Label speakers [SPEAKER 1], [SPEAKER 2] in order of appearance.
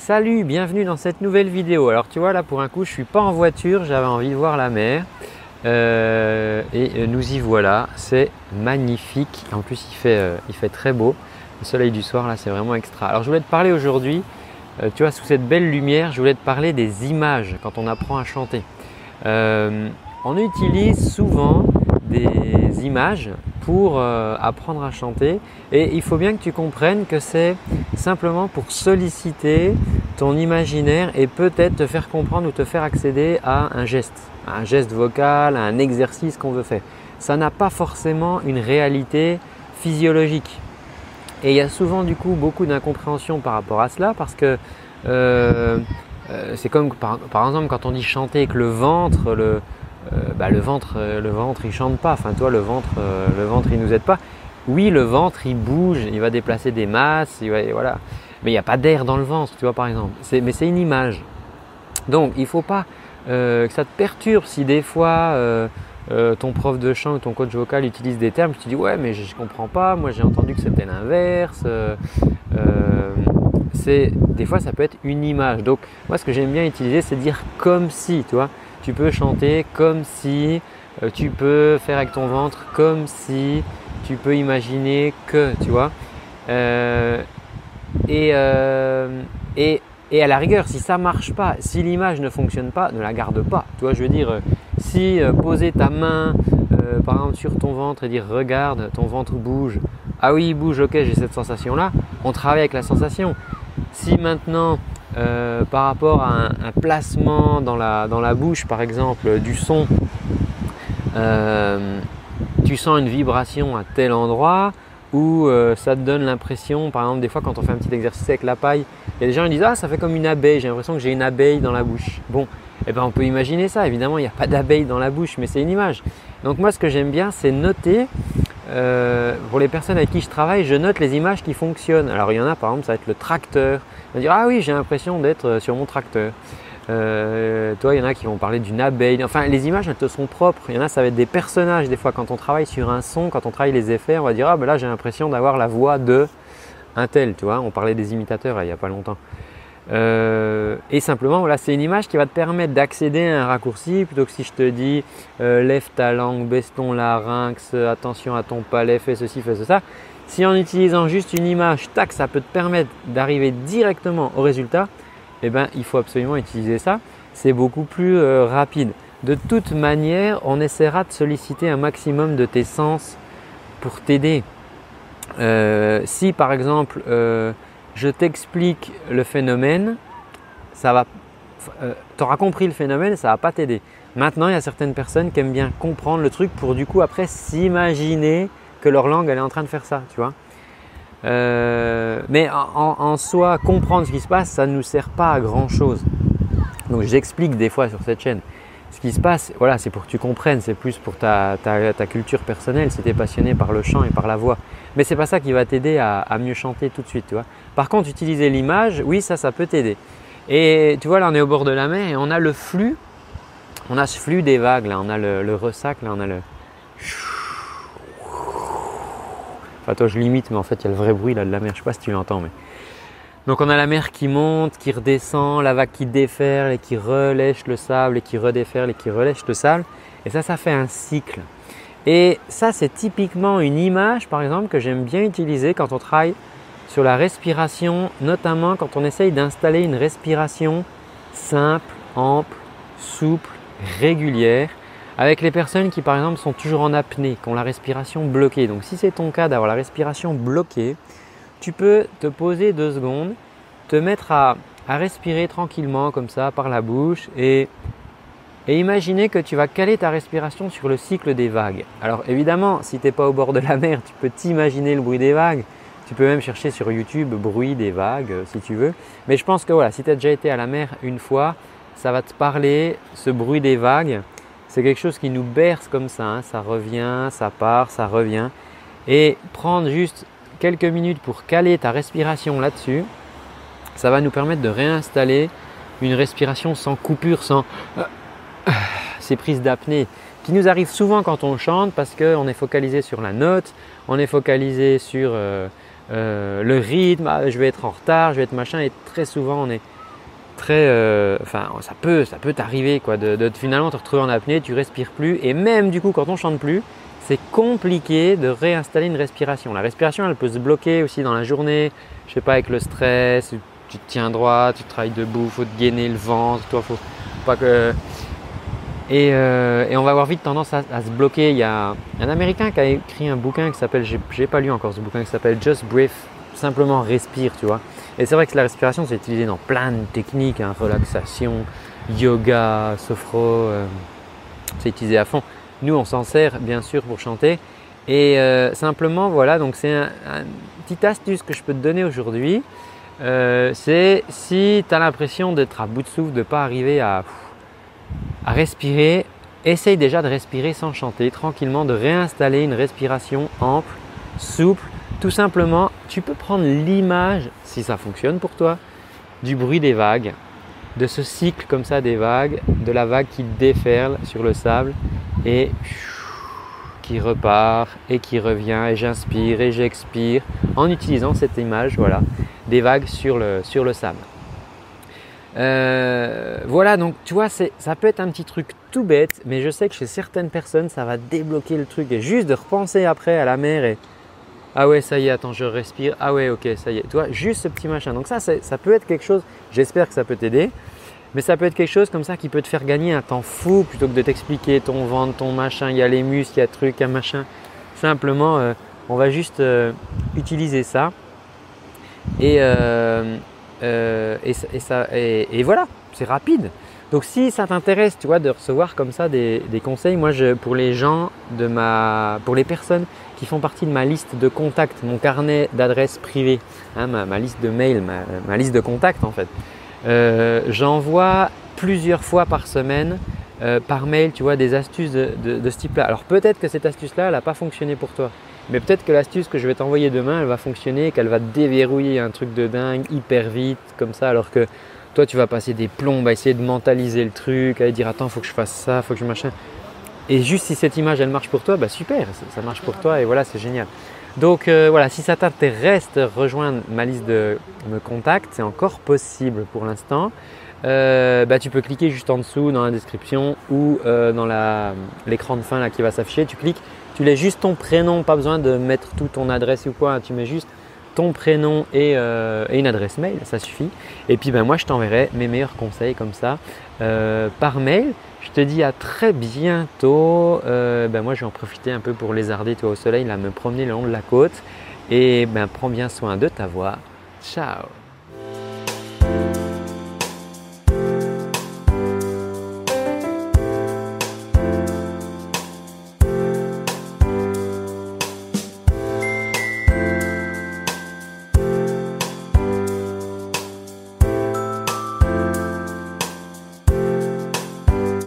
[SPEAKER 1] Salut, bienvenue dans cette nouvelle vidéo. Alors tu vois là pour un coup je suis pas en voiture, j'avais envie de voir la mer. Euh, et nous y voilà, c'est magnifique. En plus il fait, euh, il fait très beau. Le soleil du soir là c'est vraiment extra. Alors je voulais te parler aujourd'hui, euh, tu vois sous cette belle lumière, je voulais te parler des images quand on apprend à chanter. on utilise souvent des images pour euh, apprendre à chanter et il faut bien que tu comprennes que c'est simplement pour solliciter ton imaginaire et peut-être te faire comprendre ou te faire accéder à un geste, un geste vocal, à un exercice qu'on veut faire. Ça n'a pas forcément une réalité physiologique. Et il y a souvent du coup beaucoup d'incompréhension par rapport à cela parce que euh, euh, c'est comme par, par, exemple quand on dit chanter avec le ventre, le, bah, le ventre, euh, le ventre, il chante pas. Enfin, toi, le ventre, euh, le ventre, il nous aide pas. Oui, le ventre, il bouge, il va déplacer des masses, il voilà. Mais il n'y a pas d'air dans le ventre, tu vois, par exemple. Mais c'est une image. Donc, il ne faut pas que ça te perturbe si des fois ton prof de chant ou ton coach vocal utilise des termes, tu te dis ouais, mais je ne comprends pas. Moi, j'ai entendu que c'était l'inverse. des fois, ça peut être une image. Donc, moi, ce que j'aime bien utiliser, c'est dire comme si, tu vois tu peux chanter comme si, euh, tu peux faire avec ton ventre comme si, tu peux imaginer que, tu vois. Euh, euh, et, et, à la rigueur, si ça marche pas, si l'image ne fonctionne pas, ne la garde pas. Tu vois, je veux dire, si poser ta main par exemple sur ton ventre et dire regarde, ton ventre bouge. Ah oui, il bouge, ok, j'ai cette sensation là. On travaille avec la sensation. Si maintenant euh, par rapport à un, placement dans la, bouche, par exemple, du son, euh, tu sens une vibration à tel endroit ou euh, ça te donne l'impression, par exemple, des fois quand on fait un petit exercice avec la paille, il y a des gens qui disent Ah, ça fait comme une abeille, j'ai l'impression que j'ai une abeille dans la bouche. Bon, eh ben, on peut imaginer ça, évidemment, il n'y a pas d'abeille dans la bouche, mais c'est une image. Donc, moi, ce que j'aime bien, c'est noter euh, pour les personnes avec qui je travaille, je note les images qui fonctionnent. Alors il y en a par exemple, ça va être le tracteur. On va dire ah oui, j'ai l'impression d'être euh, sur mon tracteur. Euh, toi, il y en a qui vont parler d'une abeille. Enfin, les images, elles te sont propres. Il y en a, ça va être des personnages. Des fois, quand on travaille sur un son, quand on travaille les effets, on va dire ah ben là, j'ai l'impression d'avoir la voix de un tel. Tu vois, on parlait des imitateurs il n'y a pas longtemps. Euh, et simplement, voilà, c'est une image qui va te permettre d'accéder à un raccourci plutôt que si je te dis euh, lève ta langue, baisse ton larynx, attention à ton palais, fais ceci, fais ça. Si en utilisant juste une image, tac, ça peut te permettre d'arriver directement au résultat, eh ben, il faut absolument utiliser ça. C'est beaucoup plus euh, rapide. De toute manière, on essaiera de solliciter un maximum de tes sens pour t'aider. si par exemple, je t'explique le phénomène, ça va, euh, tu auras compris le phénomène, ça va pas t'aider. Maintenant, il y a certaines personnes qui aiment bien comprendre le truc pour du coup après s'imaginer que leur langue elle est en train de faire ça, tu vois. Euh, mais en, soi, comprendre ce qui se passe, ça ne nous sert pas à grand chose. Donc j'explique des fois sur cette chaîne ce qui se passe, voilà, c'est pour que tu comprennes, c'est plus pour ta, culture personnelle, si tu es passionné par le chant et par la voix. Mais c'est pas ça qui va t'aider à, mieux chanter tout de suite. Par contre, utiliser l'image, oui, ça, ça peut t'aider. Et tu vois, là, on est au bord de la mer et on a le flux, on a ce flux des vagues, là, on a le, ressac, là, on a le. Enfin, toi, je limite, mais en fait, il y a le vrai bruit là de la mer, je sais pas si tu l'entends, mais. Donc on a la mer qui monte, qui redescend, la vague qui déferle et qui relèche le sable et qui redéferle et qui relèche le sable. Et ça, ça fait un cycle. Et ça, c'est typiquement une image, par exemple, que j'aime bien utiliser quand on travaille sur la respiration, notamment quand on essaye d'installer une respiration simple, ample, souple, régulière, avec les personnes qui, par exemple, sont toujours en apnée, qui ont la respiration bloquée. Donc si c'est ton cas d'avoir la respiration bloquée, tu peux te poser deux secondes, te mettre à, respirer tranquillement comme ça par la bouche et, imaginer que tu vas caler ta respiration sur le cycle des vagues. Alors évidemment, si tu n'es pas au bord de la mer, tu peux t'imaginer le bruit des vagues. Tu peux même chercher sur YouTube bruit des vagues si tu veux. Mais je pense que voilà, si tu as déjà été à la mer une fois, ça va te parler, ce bruit des vagues. C'est quelque chose qui nous berce comme ça, hein. ça revient, ça part, ça revient. Et prendre juste quelques minutes pour caler ta respiration là-dessus, ça va nous permettre de réinstaller une respiration sans coupure, sans euh, ces prises d'apnée qui nous arrivent souvent quand on chante parce qu'on est focalisé sur la note, on est focalisé sur euh, le rythme, ah, je vais être en retard, je vais être machin, et très souvent on est très, enfin ça peut, ça peut t'arriver quoi, de, de, finalement te retrouver en apnée, tu respires plus, et même du coup quand on chante plus, c'est compliqué de réinstaller une respiration. La respiration, elle peut se bloquer aussi dans la journée, je sais pas, avec le stress, tu te tiens droit, tu travailles debout, faut te gainer le ventre, toi, faut pas que. Et, euh, on va avoir vite tendance à, se bloquer. Il y a un Américain qui a écrit un bouquin qui s'appelle, j'ai pas lu encore ce bouquin, qui s'appelle Just Breathe, simplement respire, tu vois. Et c'est vrai que la respiration, c'est utilisé dans plein de techniques, hein, relaxation, yoga, sophro, euh, c'est utilisé à fond. Nous, on s'en sert bien sûr pour chanter. Et euh, simplement, voilà, donc c'est un, petite astuce que je peux te donner aujourd'hui. Euh, c'est si tu as l'impression d'être à bout de souffle, de ne pas arriver à, à respirer, essaye déjà de respirer sans chanter, tranquillement, de réinstaller une respiration ample, souple. Tout simplement, tu peux prendre l'image, si ça fonctionne pour toi, du bruit des vagues, de ce cycle comme ça des vagues, de la vague qui déferle sur le sable et qui repart et qui revient et j'inspire et j'expire en utilisant cette image voilà, des vagues sur le, sur le sable. Euh, voilà, donc tu vois, ça peut être un petit truc tout bête, mais je sais que chez certaines personnes, ça va débloquer le truc et juste de repenser après à la mer et ah ouais, ça y est, attends, je respire. Ah ouais, ok, ça y est. Tu vois, juste ce petit machin. Donc ça, ça peut être quelque chose, j'espère que ça peut t'aider. Mais ça peut être quelque chose comme ça qui peut te faire gagner un temps fou plutôt que de t'expliquer ton ventre, ton machin, il y a les muscles, il y a truc, un machin. Simplement, euh, on va juste euh, utiliser ça. Et, euh, et, ça, et, voilà, c'est rapide. Donc si ça t'intéresse, tu vois, de recevoir comme ça des, conseils, moi je, pour les gens de ma, pour les personnes qui font partie de ma liste de contacts, mon carnet d'adresses privées, hein, ma, liste de mails, ma, liste de contacts en fait. Euh, j'envoie plusieurs fois par semaine euh, par mail, tu vois, des astuces de, ce type-là. Alors peut-être que cette astuce-là, elle n'a pas fonctionné pour toi. Mais peut-être que l'astuce que je vais t'envoyer demain, elle va fonctionner, qu'elle va déverrouiller un truc de dingue hyper vite, comme ça, alors que toi, tu vas passer des plombes à essayer de mentaliser le truc, à dire attends, faut que je fasse ça, faut que je machin. Et juste si cette image, elle marche pour toi, bah super, ça marche pour toi et voilà, c'est génial. Donc euh, voilà, si ça t'intéresse de rejoindre ma liste de me contacts, c'est encore possible pour l'instant. Euh, bah, tu peux cliquer juste en dessous dans la description ou euh, dans l'écran de fin là, qui va s'afficher. Tu cliques, tu laisses juste ton prénom, pas besoin de mettre tout ton adresse ou quoi. Tu mets juste ton prénom et, une adresse mail, ça suffit. Et puis ben, moi je t'enverrai mes meilleurs conseils comme ça par mail. Je te dis à très bientôt. Euh, ben moi, je vais en profiter un peu pour lézarder toi au soleil, là, me promener le long de la côte. Et ben, prends bien soin de ta voix. Ciao